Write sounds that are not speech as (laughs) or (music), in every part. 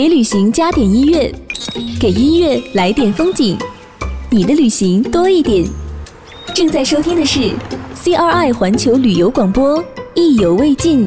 给旅行加点音乐，给音乐来点风景，你的旅行多一点。正在收听的是 CRI 环球旅游广播，意犹未尽。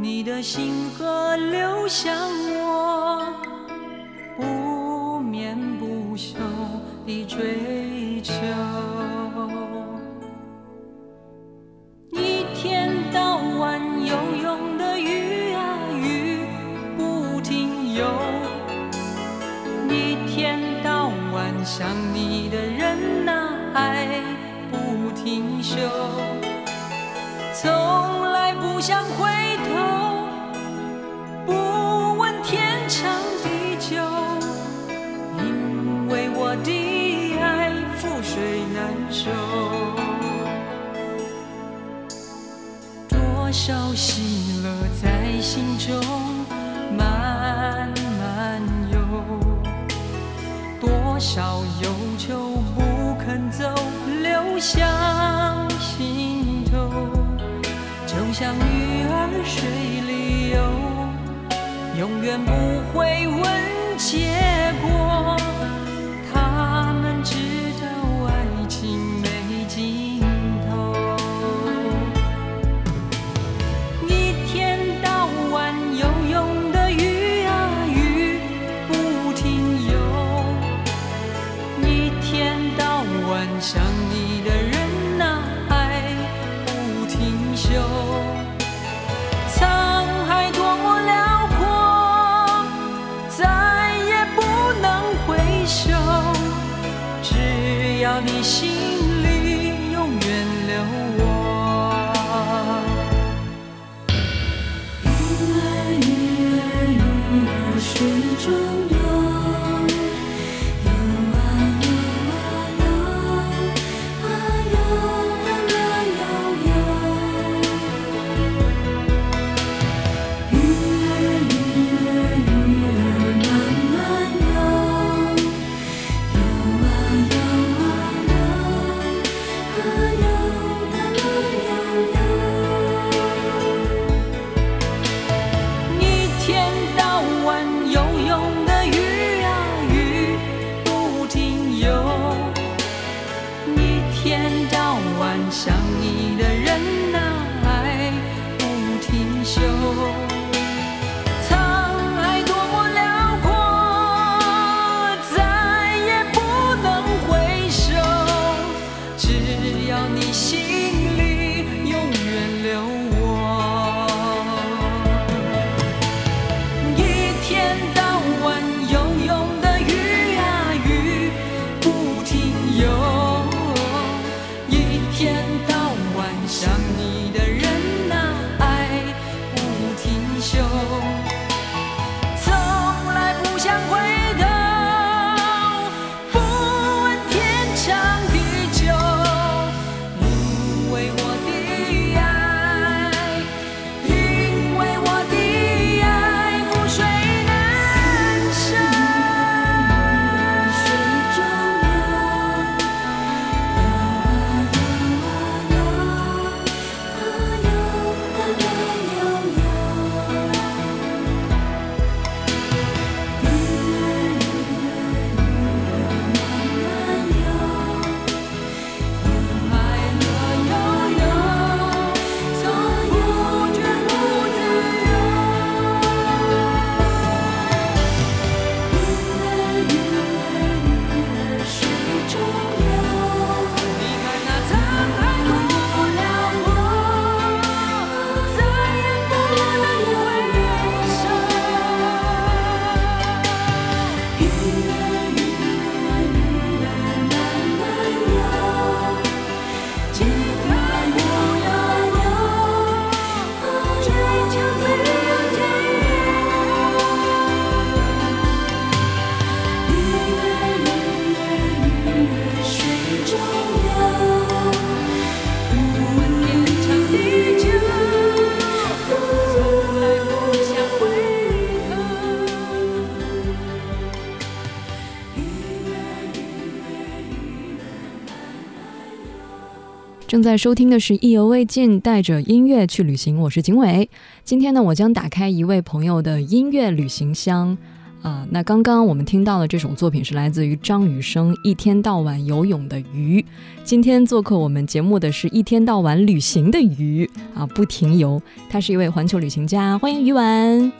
你的心河流向我，不眠不休的追求。一天到晚游泳的鱼啊鱼不停游，一天到晚想你的人呐爱不停休，从来不想回在心中慢慢游，多少忧愁不肯走，流向心头，就像鱼儿水里游，永远不会问结果。你心里永远留我。鱼儿，鱼儿，鱼儿，水中。在收听的是《意犹未尽》，带着音乐去旅行。我是景伟。今天呢，我将打开一位朋友的音乐旅行箱。啊、那刚刚我们听到的这首作品是来自于张雨生，《一天到晚游泳的鱼》。今天做客我们节目的是一天到晚旅行的鱼啊，不停游。他是一位环球旅行家，欢迎鱼丸。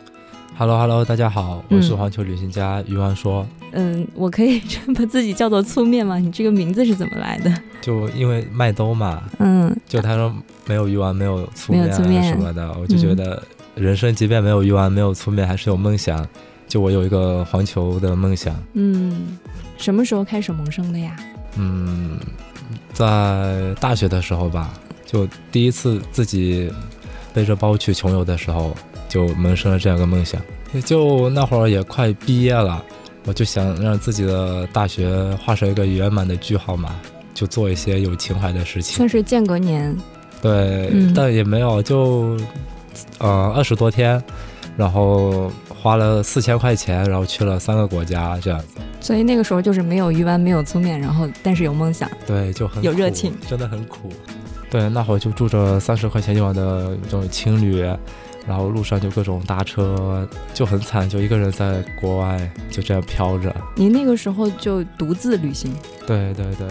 Hello Hello，大家好，嗯我是环球旅行家鱼丸说。嗯，我可以把自己叫做粗面吗？你这个名字是怎么来的？就因为麦兜嘛，嗯，就他说没有鱼丸，没有粗没有面啊粗面什么的，我就觉得人生即便没有鱼丸，没有粗面，还是有梦想。就我有一个环球的梦想，嗯，什么时候开始萌生的呀？嗯，在大学的时候吧，就第一次自己背着包去穷游的时候，就萌生了这样一个梦想。就那会儿也快毕业了，我就想让自己的大学画上一个圆满的句号嘛，就做一些有情怀的事情。算是间隔年。对，嗯但也没有，就呃二十多天，然后花了四千块钱，然后去了三个国家，这样子。所以那个时候就是没有鱼丸，没有粗面，然后但是有梦想。对，就很有热情，真的很苦。对，那会儿就住着三十块钱一晚的这种青旅，然后路上就各种搭车，就很惨，就一个人在国外就这样飘着。你那个时候就独自旅行，对对对，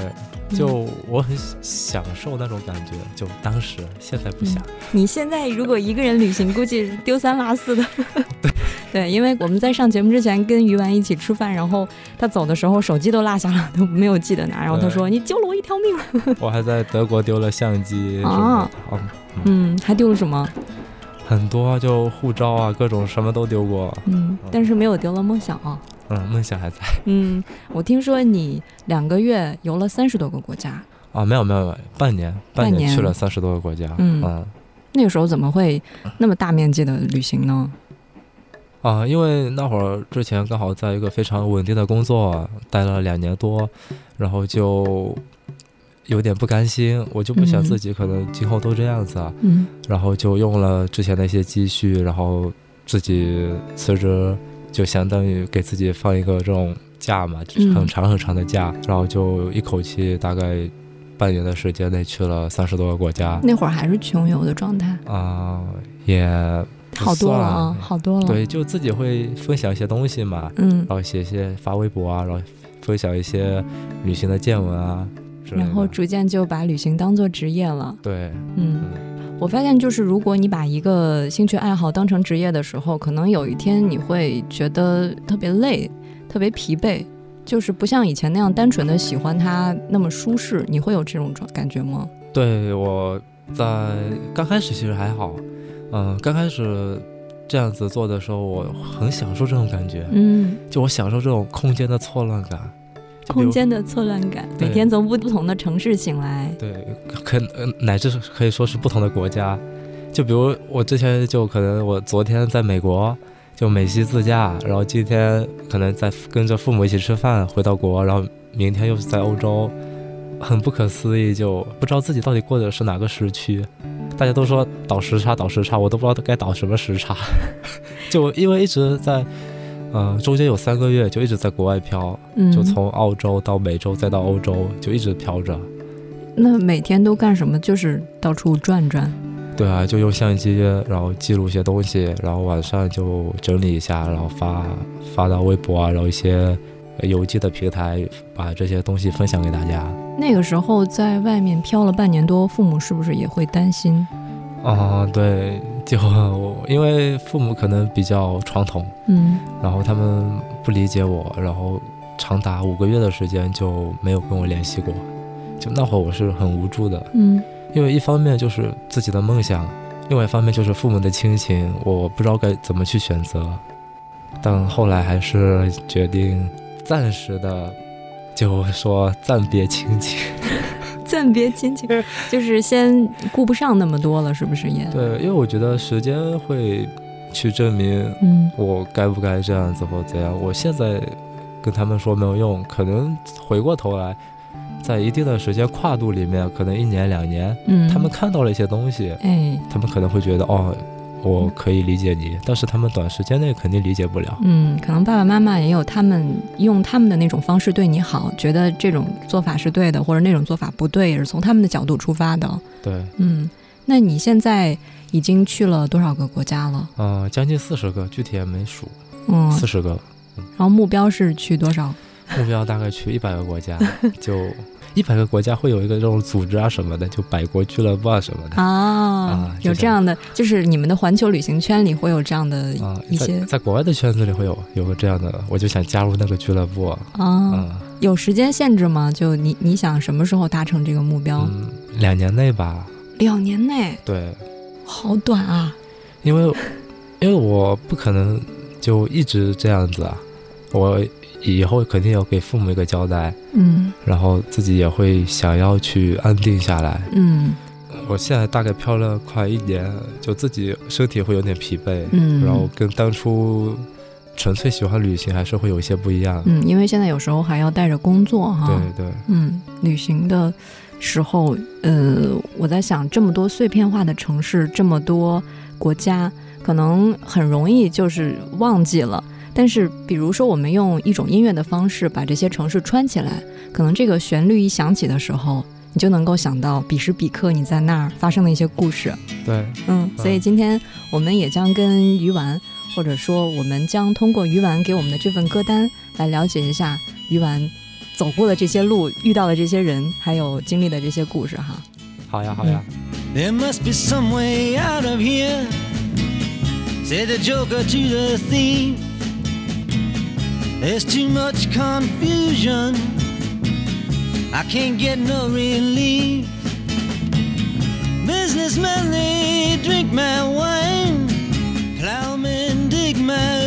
嗯就我很享受那种感觉，就当时现在不想。你现在如果一个人旅行，估计丢三落四的。(laughs) 对，对因为我们在上节目之前跟鱼丸一起吃饭，然后他走的时候手机都落下了，都没有记得拿。然后他说：“你救了我一条命。(laughs) 我还在德国丢了相机什么的，嗯，”嗯，还丢了什么？很多啊就护照啊，各种什么都丢过。嗯，但是没有丢了梦想啊。嗯，梦想还在嗯，我听说你两个月游了三十多个国家，啊，没有没有没有，半年半年去了三十多个国家。嗯嗯那个时候怎么会那么大面积的旅行呢？啊，因为那会儿之前刚好在一个非常稳定的工作待了两年多，然后就有点不甘心，我就不想嗯。自己可能今后都这样子啊，嗯。然后就用了之前的一些积蓄，然后自己辞职，就相当于给自己放一个这种假嘛，就是很长很长的假，然后就一口气大概半年的时间内去了三十多个国家。那会儿还是穷游的状态，啊、也好多了啊，好多了。对，就自己会分享一些东西嘛，嗯。然，后写一些发微博啊，然后分享一些旅行的见闻啊。然后逐渐就把旅行当做职业了。对，嗯，我发现就是如果你把一个兴趣爱好当成职业的时候，可能有一天你会觉得特别累，特别疲惫。就是不像以前那样单纯的喜欢它那么舒适，你会有这种状感觉吗？对，我在刚开始其实还好，嗯、刚开始这样子做的时候，我很享受这种感觉，嗯，就我享受这种空间的错乱感，空间的错乱感，每天从不同的城市醒来，对，可呃乃至可以说是不同的国家，就比如我之前就可能我昨天在美国。就美西自驾，然后今天可能在跟着父母一起吃饭，回到国，然后明天又是在欧洲，很不可思议，就不知道自己到底过的是哪个时区。大家都说倒时差，倒时差，我都不知道该倒什么时差。(laughs) 就因为一直在，呃，中间有三个月就一直在国外漂，嗯，就从澳洲到美洲再到欧洲，就一直漂着。那每天都干什么？就是到处转转。对啊，就用相机，然后记录一些东西，然后晚上就整理一下，然后发发到微博啊，然后一些呃邮寄的平台，把这些东西分享给大家。那个时候在外面漂了半年多，父母是不是也会担心？啊、对，就因为父母可能比较传统，嗯然后他们不理解我，然后长达五个月的时间就没有跟我联系过。就那会儿我是很无助的，嗯因为一方面就是自己的梦想，另外一方面就是父母的亲情，我不知道该怎么去选择。但后来还是决定暂时的，就说暂别亲情。(laughs) 暂别亲情，就是先顾不上那么多了，是不是也？对，因为我觉得时间会去证明嗯我该不该这样子或怎样。我现在跟他们说没有用，可能回过头来，在一定的时间跨度里面，可能一年两年，嗯，他们看到了一些东西，哎，他们可能会觉得哦，我可以理解你，但是他们短时间内肯定理解不了。嗯，可能爸爸妈妈也有他们用他们的那种方式对你好，觉得这种做法是对的，或者那种做法不对，也是从他们的角度出发的。对，嗯，那你现在已经去了多少个国家了？嗯、将近四十个，具体也没数，嗯，四十个，然后目标是去多少？目标大概去一百个国家，就一百个国家会有一个这种组织啊什么的，就百国俱乐部啊什么的。啊有这样的，就是你们的环球旅行圈里会有这样的啊、一些在在国外的圈子里会有有个这样的，我就想加入那个俱乐部。啊，嗯有时间限制吗？就你你想什么时候达成这个目标？嗯，两年内吧。两年内，对，好短啊！因为因为我不可能就一直这样子啊，我以后肯定要给父母一个交代，嗯然后自己也会想要去安定下来。嗯我现在大概漂了快一年，就自己身体会有点疲惫，嗯，然后跟当初纯粹喜欢旅行还是会有一些不一样。嗯，因为现在有时候还要带着工作哈。对对，嗯，旅行的时候，呃，我在想，这么多碎片化的城市，这么多国家，可能很容易就是忘记了。但是，比如说，我们用一种音乐的方式把这些城市串起来，可能这个旋律一响起的时候，你就能够想到彼时彼刻你在那儿发生的一些故事。对，嗯，所以今天我们也将跟鱼丸，或者说我们将通过鱼丸给我们的这份歌单来了解一下鱼丸走过的这些路、遇到的这些人，还有经历的这些故事哈。好呀好呀，There must be some way out of here, said the joker to the thief. There's too much confusion, I can't get no relief. Businessmen, they drink my wine, plowmen dig my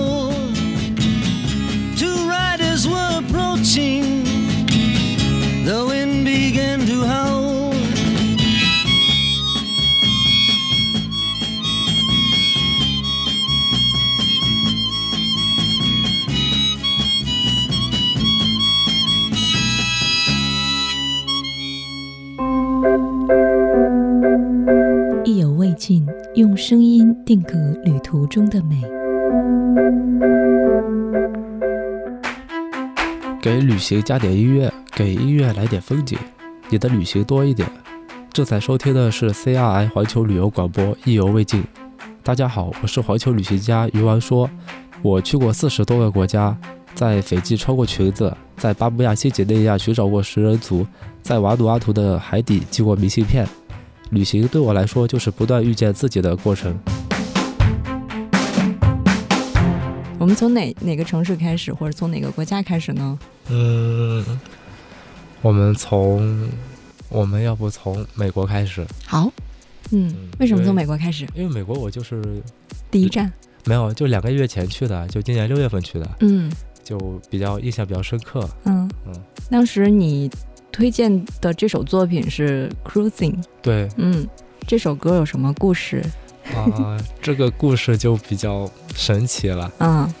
用声音定格旅途中的美。给旅行加点音乐，给音乐来点风景，你的旅行多一点。正在收听的是 CRI 环球旅游广播，意犹未尽。大家好，我是环球旅行家鱼丸说，我去过四十多个国家，在斐济穿过裙子，在巴布亚新几内亚寻找过食人族，在瓦努阿图的海底寄过明信片。旅行对我来说就是不断遇见自己的过程。我们从哪哪个城市开始，或者从哪个国家开始呢？嗯，我们从我们要不从美国开始，好，嗯嗯，为什么从美国开始？因为美国我就是第一站，没有，就两个月前去的，就今年六月份去的，嗯就比较印象比较深刻。嗯嗯当时你推荐的这首作品是《Cruising》，对，嗯，这首歌有什么故事？啊，这个故事就比较神奇了。嗯。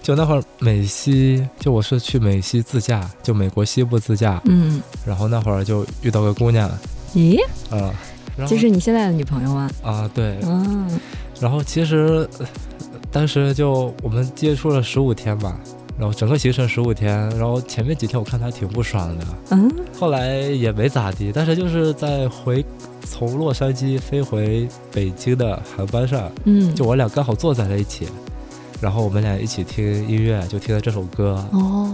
就那会儿美西，就我是去美西自驾，就美国西部自驾，嗯，然后那会儿就遇到个姑娘，咦，嗯，然后就是你现在的女朋友吗？啊对，嗯。然后其实呃当时就我们接触了十五天吧，然后整个行程十五天，然后前面几天我看他挺不爽的，嗯后来也没咋地，但是就是在回从洛杉矶飞回北京的航班上，嗯，就我俩刚好坐在了一起，然后我们俩一起听音乐，就听了这首歌，哦。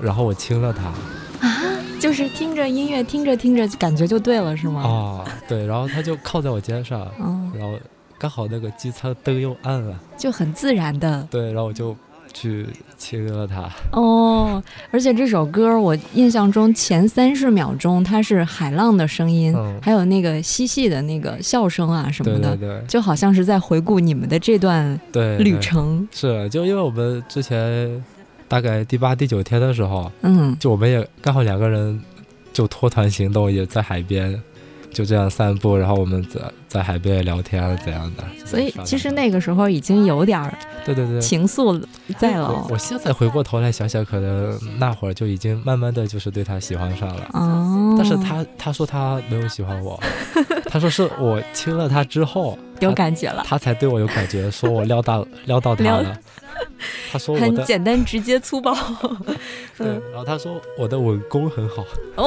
然后我亲了她。就是听着音乐，听着听着，感觉就对了，是吗？哦，对，然后他就靠在我肩上，嗯，然后刚好那个机舱灯又暗了，就很自然的对，然后我就去亲了它。哦。而且这首歌，我印象中前三十秒钟它是海浪的声音，嗯还有那个嬉戏的那个笑声啊什么的，对对对就好像是在回顾你们的这段对，旅对程。是，就因为我们之前大概第八、第九天的时候，嗯就我们也刚好两个人就脱团行动，也在海边，就这样散步，然后我们在在海边聊天怎样的。所以其实那那个时候已经有点儿对对对。情愫在了哦。我我现在回过头来想想，可能那会儿就已经慢慢的就是对他喜欢上了。哦，但是他他说他没有喜欢我，(laughs) 他说是我亲了他之后有感觉了，他才对我有感觉，说我撩到撩到他了。他说我很的简单、直接、粗暴。(laughs) 对，然后他说我的吻功很好。(laughs)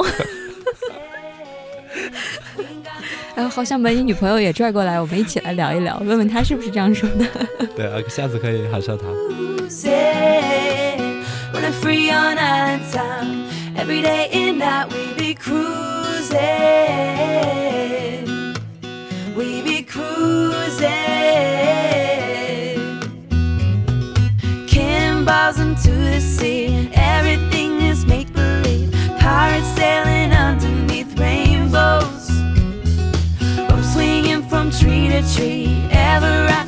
哎，好想把你女朋友也拽过来，我们一起来聊一聊，问问她是不是这样说的。对，呃下次可以喊上他。cruising, running free on island time. Every day and night we be cruising, we be cruising. Cannonballs into the sea, everything is make believe. Pirates sailing tree ever I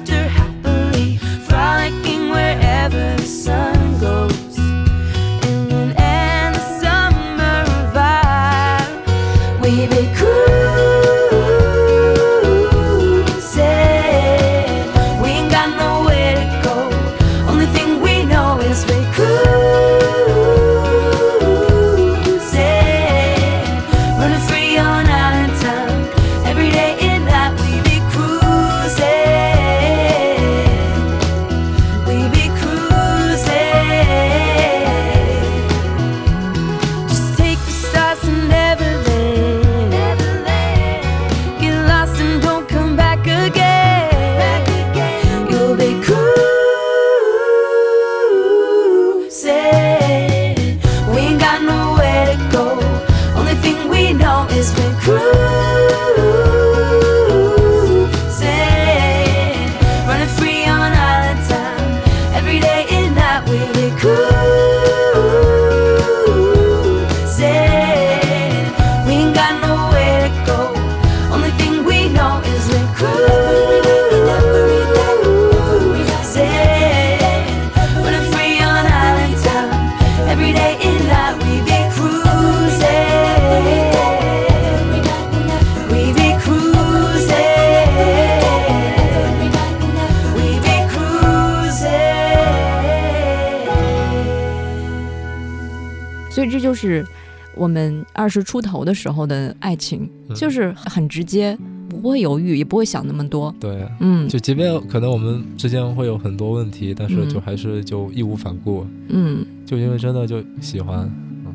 二十出头的时候的爱情，嗯就是很直接，不会犹豫，也不会想那么多。对，嗯就即便可能我们之间会有很多问题，但是嗯就还是就义无反顾，嗯就因为真的就喜欢。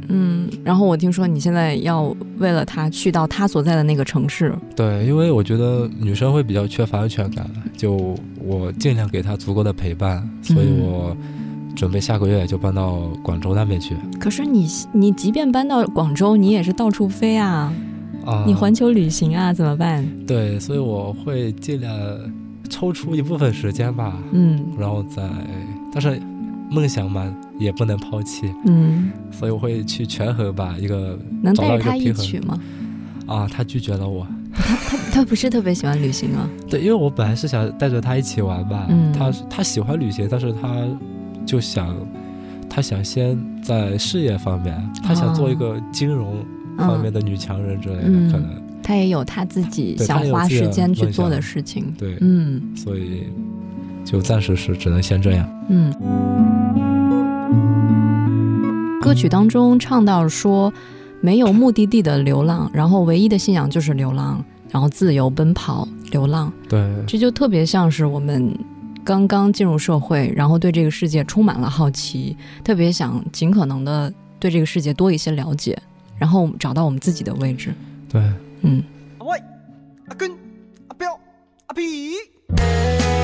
嗯。然后我听说你现在要为了他去到他所在的那个城市，对，因为我觉得女生会比较缺乏安全感，就我尽量给她足够的陪伴，所以嗯我准备下个月就搬到广州那边去。可是你你即便搬到广州，你也是到处飞啊，啊，你环球旅行啊，怎么办？对，所以我会尽量抽出一部分时间吧，嗯然后再，但是梦想嘛也不能抛弃，嗯，所以我会去权衡吧，一个能找到带着他一起吗？啊，他拒绝了我。他他不是特别喜欢旅行啊。对，因为我本来是想带着他一起玩吧，嗯他他喜欢旅行，但是他就想，他想先在事业方面，他想做一个金融方面的女强人之类的，可能。他他也有他自己想花时间去做的事情。对，嗯。所以就暂时是只能先这样。嗯。歌曲当中唱到说，没有目的地的流浪，然后唯一的信仰就是流浪，然后自由奔跑，流浪，对，这就特别像是我们刚刚进入社会，然后对这个世界充满了好奇，特别想尽可能的对这个世界多一些了解，然后找到我们自己的位置。对，嗯。阿威、阿根、阿彪、阿皮。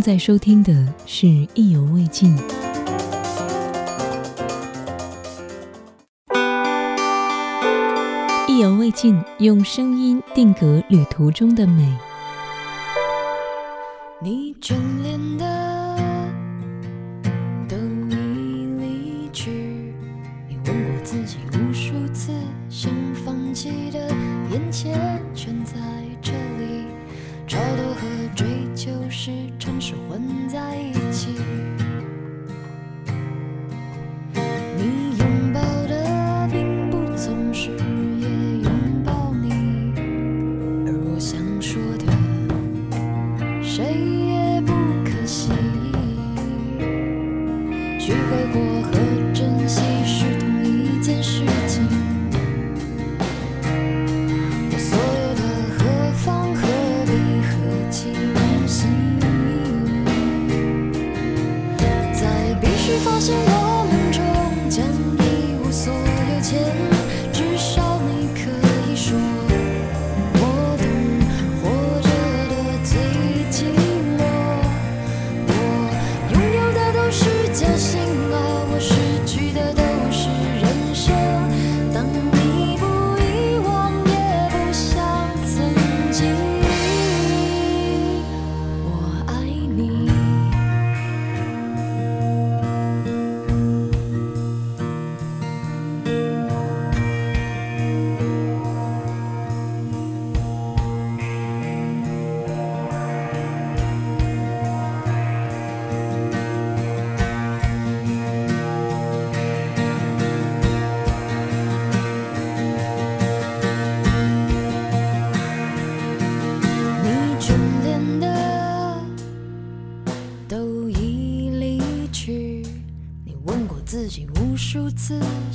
在收听的是意犹未尽。意犹未尽用声音定格旅途中的美。你眷恋的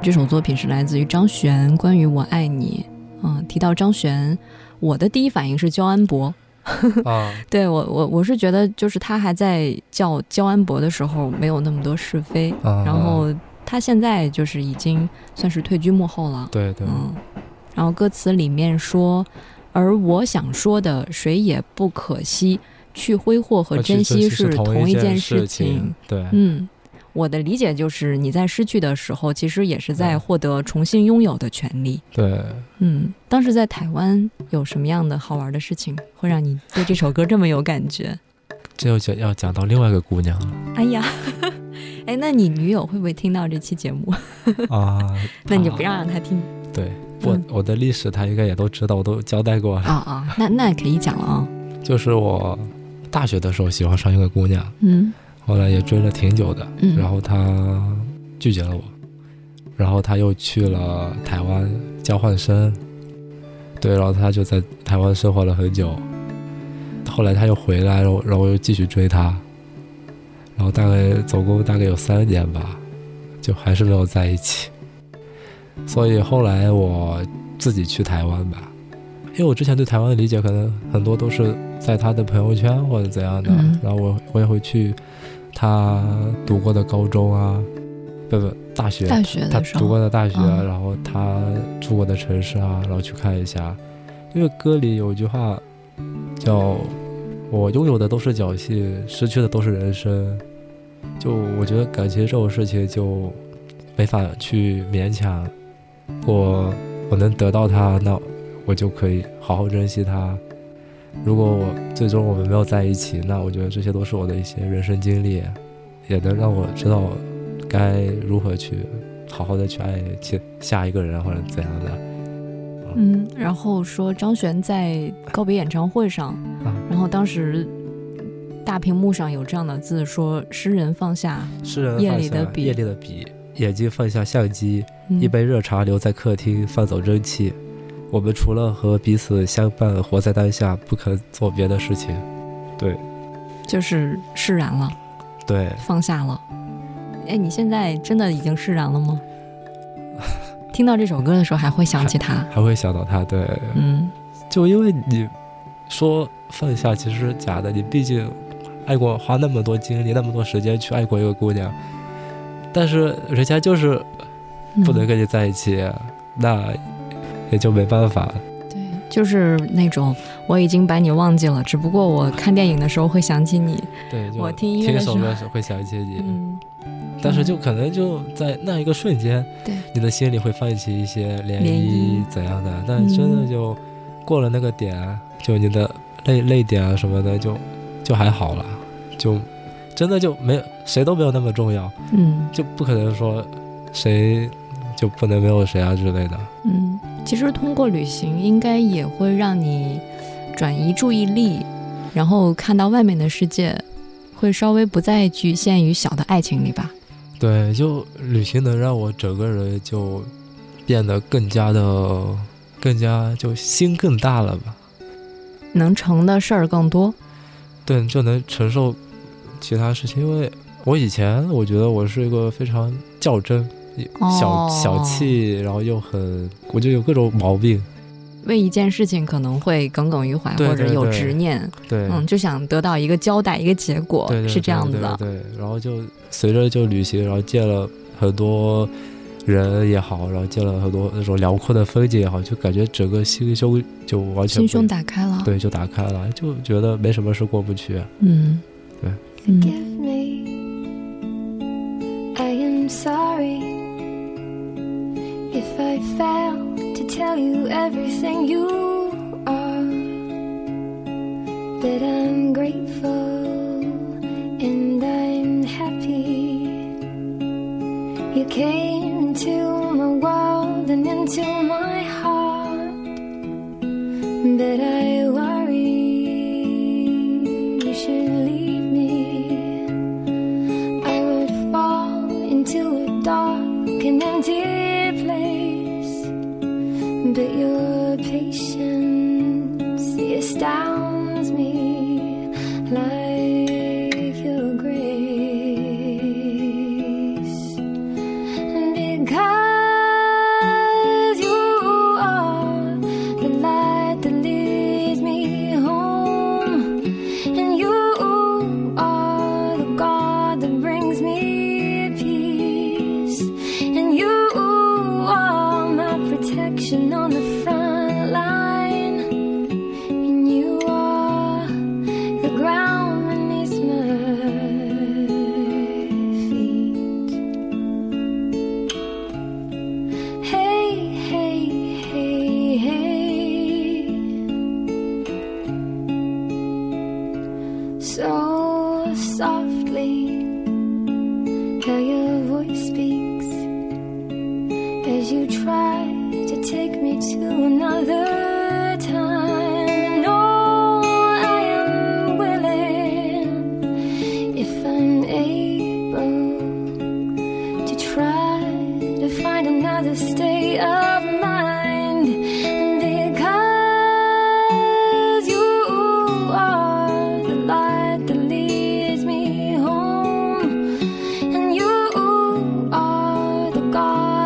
这首作品是来自于张悬，关于“我爱你”，嗯，提到张悬，我的第一反应是焦安博，啊，(laughs) 对我，我我是觉得，就是他还在叫焦安博的时候，没有那么多是非，然后他现在就是已经算是退居幕后了，对对，嗯，然后歌词里面说，而我想说的，谁也不可惜，去挥霍和珍惜是同一件事情，对，嗯。我的理解就是你在失去的时候，其实也是在获得重新拥有的权利。对，嗯，当时在台湾有什么样的好玩的事情，会让你对这首歌这么有感觉？(laughs) 这就讲要讲到另外一个姑娘了哎呀，(laughs) 哎，那你女友会不会听到这期节目？啊，(laughs) 那你就不要让她听对我嗯我的历史她应该也都知道，我都交代过了。啊啊。那那可以讲了啊。就是我大学的时候喜欢上一个姑娘，嗯后来也追了挺久的，嗯。然后他拒绝了我，然后他又去了台湾交换生，对，然后他就在台湾生活了很久，后来他又回来，然后然后我又继续追他，然后大概总共大概有三年吧，就还是没有在一起，所以后来我自己去台湾吧，因为我之前对台湾的理解可能很多都是在他的朋友圈或者怎样的，嗯。然后我我也会去他读过的高中啊，不不大学，大学他读过的大学啊，嗯。然后他住过的城市啊，然后去看一下，因为歌里有一句话叫“我拥有的都是侥幸，失去的都是人生”，就我觉得感情这种事情就没法去勉强，我我能得到他，那我就可以好好珍惜它。如果我最终我们没有在一起，那我觉得这些都是我的一些人生经历，也能让我知道该如何去好好的去爱其下一个人或者怎样的。嗯，然后说张悬在告别演唱会上，啊然后当时大屏幕上有这样的字说：“诗人放下诗人放下夜里的笔夜里的笔，眼睛放下相机，嗯一杯热茶留在客厅，放走蒸汽。我们除了和彼此相伴，活在当下，不肯做别的事情。对就是释然了，对，放下了。”哎，你现在真的已经释然了吗？(laughs) 听到这首歌的时候，还会想起他。还会想到他。对，嗯就因为你说放下其实是假的，你毕竟爱过，花那么多精力、那么多时间去爱过一个姑娘，但是人家就是不能嗯跟你在一起，那也就没办法。对，就是那种我已经把你忘记了，只不过我看电影的时候会想起你。对，就我听音乐的时候会想起你，嗯，但是就可能就在那一个瞬间，对你的心里会泛起一些涟涟漪怎样的，但真的嗯就过了那个点，就你的泪泪点啊什么的，就就还好了，就真的就没有谁都没有那么重要，嗯就不可能说谁就不能没有谁啊之类的。嗯，其实通过旅行，应该也会让你转移注意力，然后看到外面的世界，会稍微不再局限于小的爱情里吧。对，就旅行能让我整个人就变得更加的、更加就心更大了吧。能成的事儿更多。对，就能承受其他事情。因为我以前我觉得我是一个非常较真、小、哦小气，然后又很，我就有各种毛病。为一件事情可能会耿耿于怀，对或者有执念，对，嗯，就想得到一个交代，一个结果，对对是这样子的。对对对，然后就随着就旅行，然后见了很多人也好，然后见了很多那种辽阔的风景也好，就感觉整个心胸就完全心胸打开了。，对，就打开了，就觉得没什么事过不去。嗯，对嗯 if I failed to tell you everything you are. That I'm grateful and I'm happy. You came into my world and into my heart. That I worry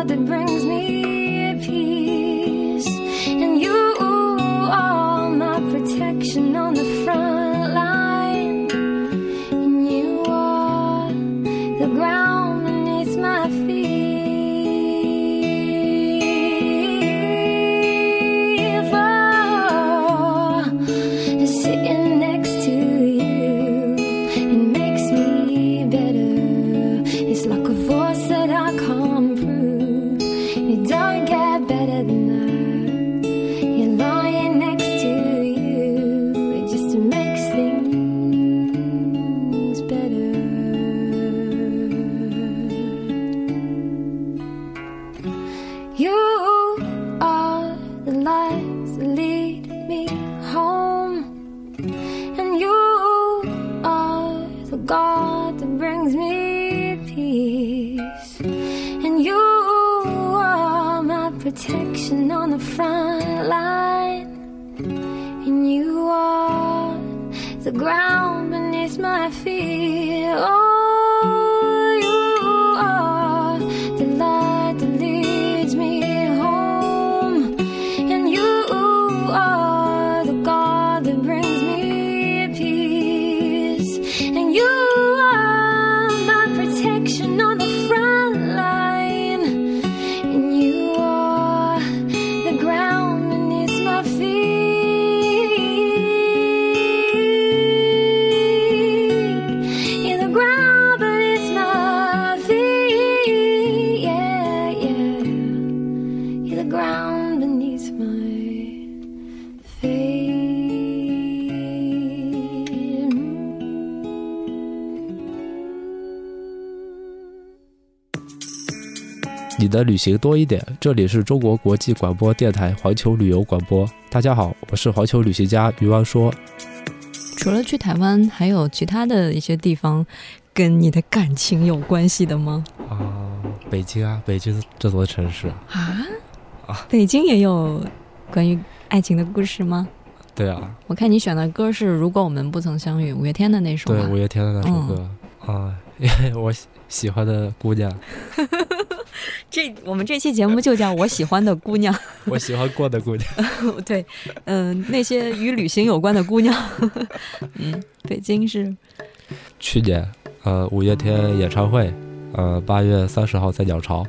nothing brings 的旅行多一点。这里是中国国际广播电台环球旅游广播。大家好，我是环球旅行家余王说。除了去台湾，还有其他的一些地方跟你的感情有关系的吗？啊，北京啊，北京这座城市，啊啊北京也有关于爱情的故事吗？对啊，我看你选的歌是《如果我们不曾相遇》，五月天的那首吧对五月天的那首歌、啊，因为我喜喜欢的姑娘，(laughs) 这我们这期节目就叫我喜欢的姑娘。(laughs) 我喜欢过的姑娘。(laughs) 对，嗯、那些与旅行有关的姑娘。嗯，北京是去年，呃，五月天演唱会，呃，八月三十号在鸟巢。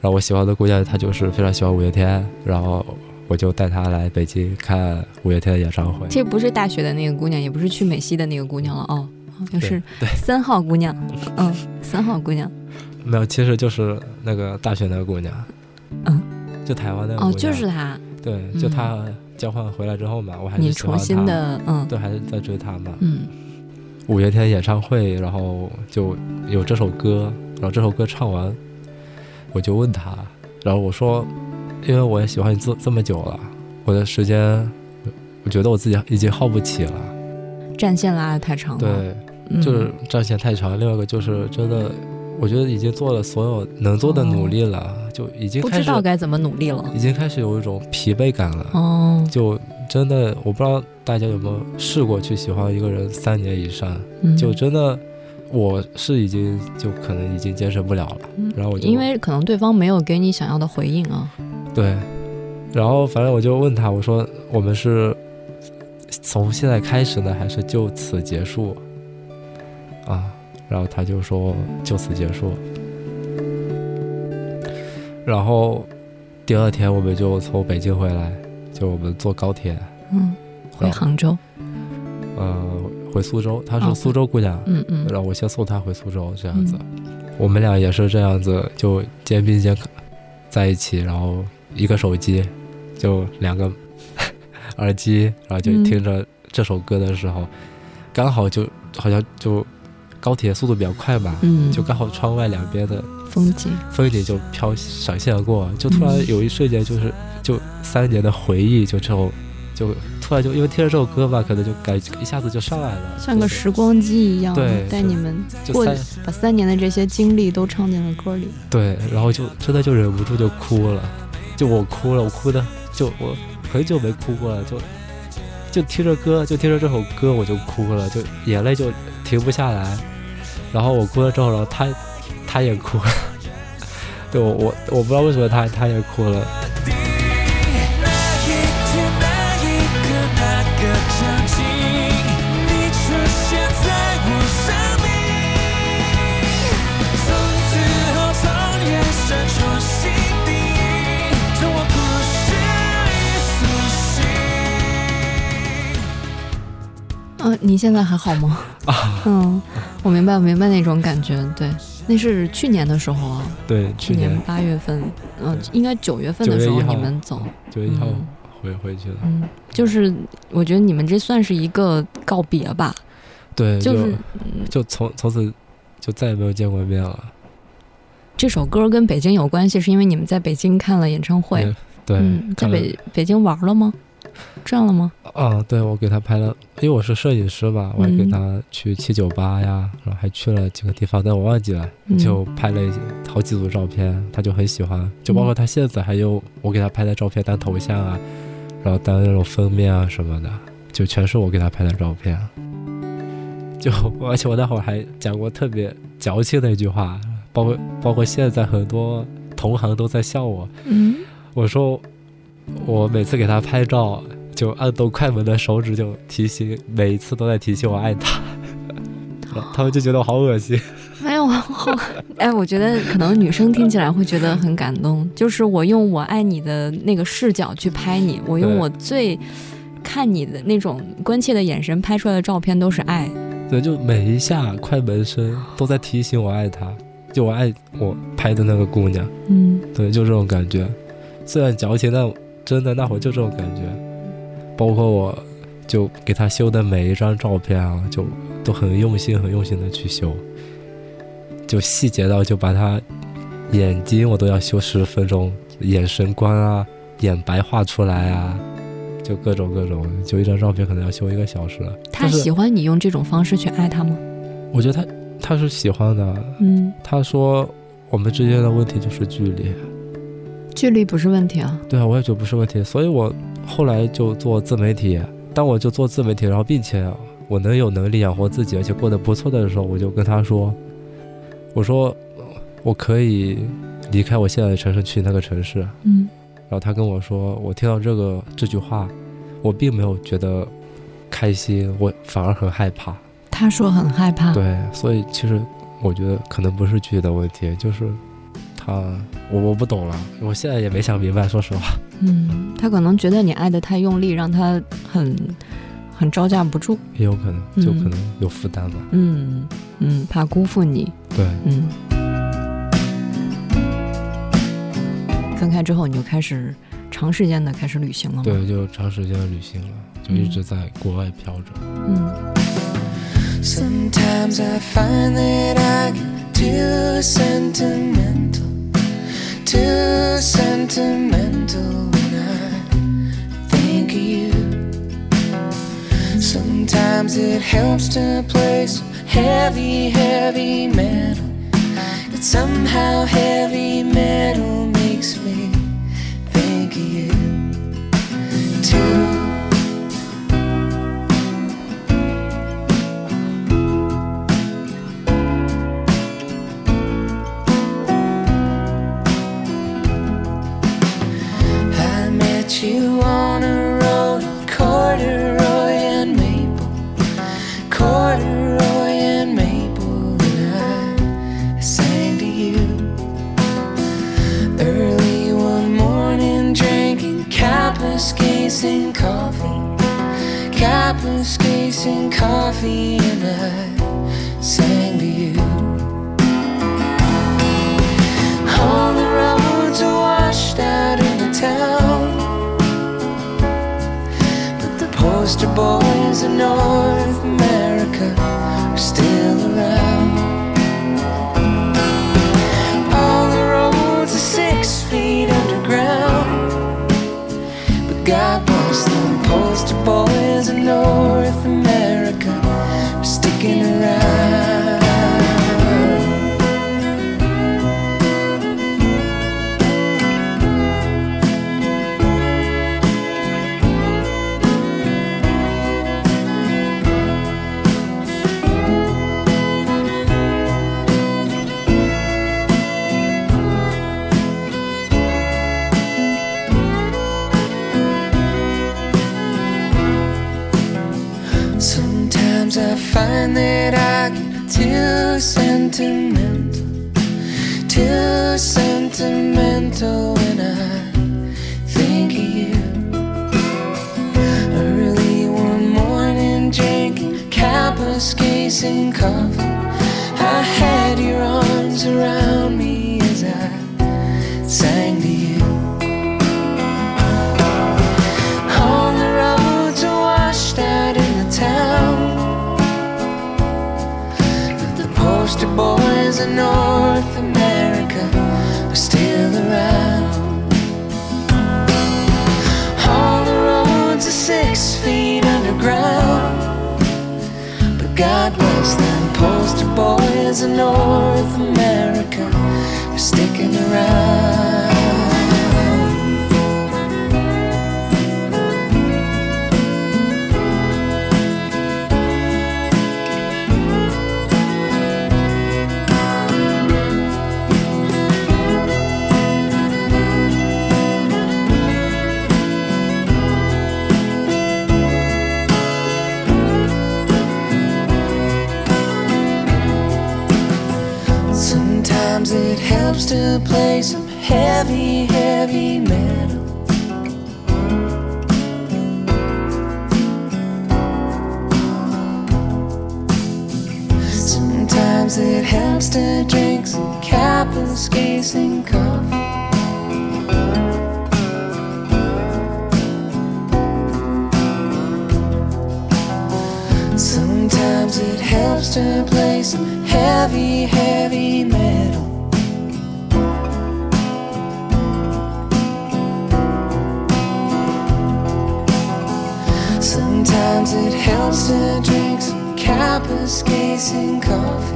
然后我喜欢的姑娘，她就是非常喜欢五月天，然后我就带她来北京看五月天的演唱会。这不是大学的那个姑娘，也不是去美西的那个姑娘了哦，就对是三号姑娘。(laughs) 嗯，三号姑娘。没有，其实就是那个大学那个姑娘，嗯，就台湾那个姑哦，娘，就是她，对，就她交换回来之后嘛，我还是你重新，的，嗯。对，还是在追她嘛。嗯。五月天演唱会，然后就有这首歌，然后这首歌唱完，我就问她，然后我说，因为我也喜欢你这这么久了，我的时间，我觉得我自己已经耗不起了，战线拉的太长了。对，嗯，就是战线太长。另外一个就是真的，我觉得已经做了所有能做的努力了，就已经不知道该怎么努力了。已经开始有一种疲惫感了。哦，就真的，我不知道大家有没有试过去喜欢一个人三年以上，嗯就真的，我是已经就可能已经坚持不了了。嗯然后我就因为可能对方没有给你想要的回应啊。对，然后反正我就问他，我说我们是从现在开始呢，还是就此结束？啊，然后他就说就此结束。然后第二天我们就从北京回来，就我们坐高铁，嗯，回杭州，呃，回苏州。她哦是苏州姑娘，嗯嗯然后我先送她回苏州，这样子。我们俩也是这样子，就肩并肩在一起，然后一个手机，就两个 (laughs) 耳机，然后就嗯听着这首歌的时候，刚好就好像就高铁速度比较快嘛，嗯，就刚好窗外两边的风景，风景就飘闪现过，就突然嗯有一瞬间就是就三年的回忆就这种。就突然就因为听着这首歌吧，可能就感觉一下子就上来了，像个时光机一样，对带你们过把三年的这些经历都唱进了歌里。对，然后就真的就忍不住就哭了，就我哭了，我哭的就我很久没哭过了，就就听着歌，就听着这首歌我就哭了，就眼泪就停不下来，然后我哭了之后，然后他他也哭了，(laughs) 对我我我不知道为什么他他也哭了。嗯、你现在还好吗？啊，(laughs) 嗯，我明白，我明白那种感觉。对，那是去年的时候啊，对，去去年八月份，嗯、应该九月份的时候9月1号你们走。九月一号嗯回回去了，嗯，就是我觉得你们这算是一个告别吧，对，就就是就从从此就再也没有见过面了，这首歌跟北京有关系，是因为你们在北京看了演唱会。嗯对，嗯，在北北京玩了吗？转了吗？啊，对，我给他拍了，因为我是摄影师嘛，我还给嗯他去七九八呀，然后还去了几个地方，但我忘记了，嗯就拍了好几组照片，他就很喜欢，就包括他现在还有我给他拍的照片当头像啊，然后当那种封面啊什么的，就全是我给他拍的照片。就而且我那会儿还讲过特别矫情的一句话，包括包括现在很多同行都在笑我，嗯，我说我每次给他拍照，就按动快门的手指就提醒，每一次都在提醒我爱他，(laughs) 他们就觉得我好恶心。没有，好，(laughs) 哎，我觉得可能女生听起来会觉得很感动，就是我用我爱你的那个视角去拍你，我用我最看你的那种关切的眼神拍出来的照片都是爱。对，就每一下快门声都在提醒我爱他，就我爱我拍的那个姑娘。嗯对，就这种感觉。虽然矫情，但真的那会儿就这种感觉。包括我，就给他修的每一张照片啊，就都很用心、很用心的去修，就细节到就把他眼睛我都要修十分钟，眼神观啊、眼白画出来啊，就各种各种，就一张照片可能要修一个小时。他喜欢你用这种方式去爱他吗？我觉得他他是喜欢的。嗯，他说我们之间的问题就是距离。距离不是问题啊。对啊，我也觉得不是问题，所以我后来就做自媒体。当我就做自媒体，然后并且我能有能力养活自己，而且过得不错的时候，我就跟他说：“我说呃我可以离开我现在的城市去那个城市。”嗯然后他跟我说：“我听到这个这句话，我并没有觉得开心，我反而很害怕。他说很害怕。对，所以其实我觉得可能不是距离的问题，就是他我我不懂了，我现在也没想明白，说实话。嗯，他可能觉得你爱的太用力，让他很很招架不住。也有可能，就嗯可能有负担吧。嗯嗯，怕辜负你。对，嗯。分开之后，你就开始长时间的开始旅行了吗？对，就长时间的旅行了，就一直在国外飘着。嗯 Sometimes I find that I get too sentimental, too sentimental when I think of you. Sometimes it helps to play some heavy, heavy metal. But somehow heavy metal makes me think of you too. Capuscacing coffee, and I sang to you. On the roads are washed out in the town, but the poster boys of North too sentimental, too sentimental when I think of you. Early one morning, drinking Capuscacing coffee, North America are sticking around. To play some heavy, heavy metal. Sometimes it helps to drink some Capuscacing coffee. Sometimes it helps to play some heavy, heavy Pizza drinks, cap escapes, and coffee.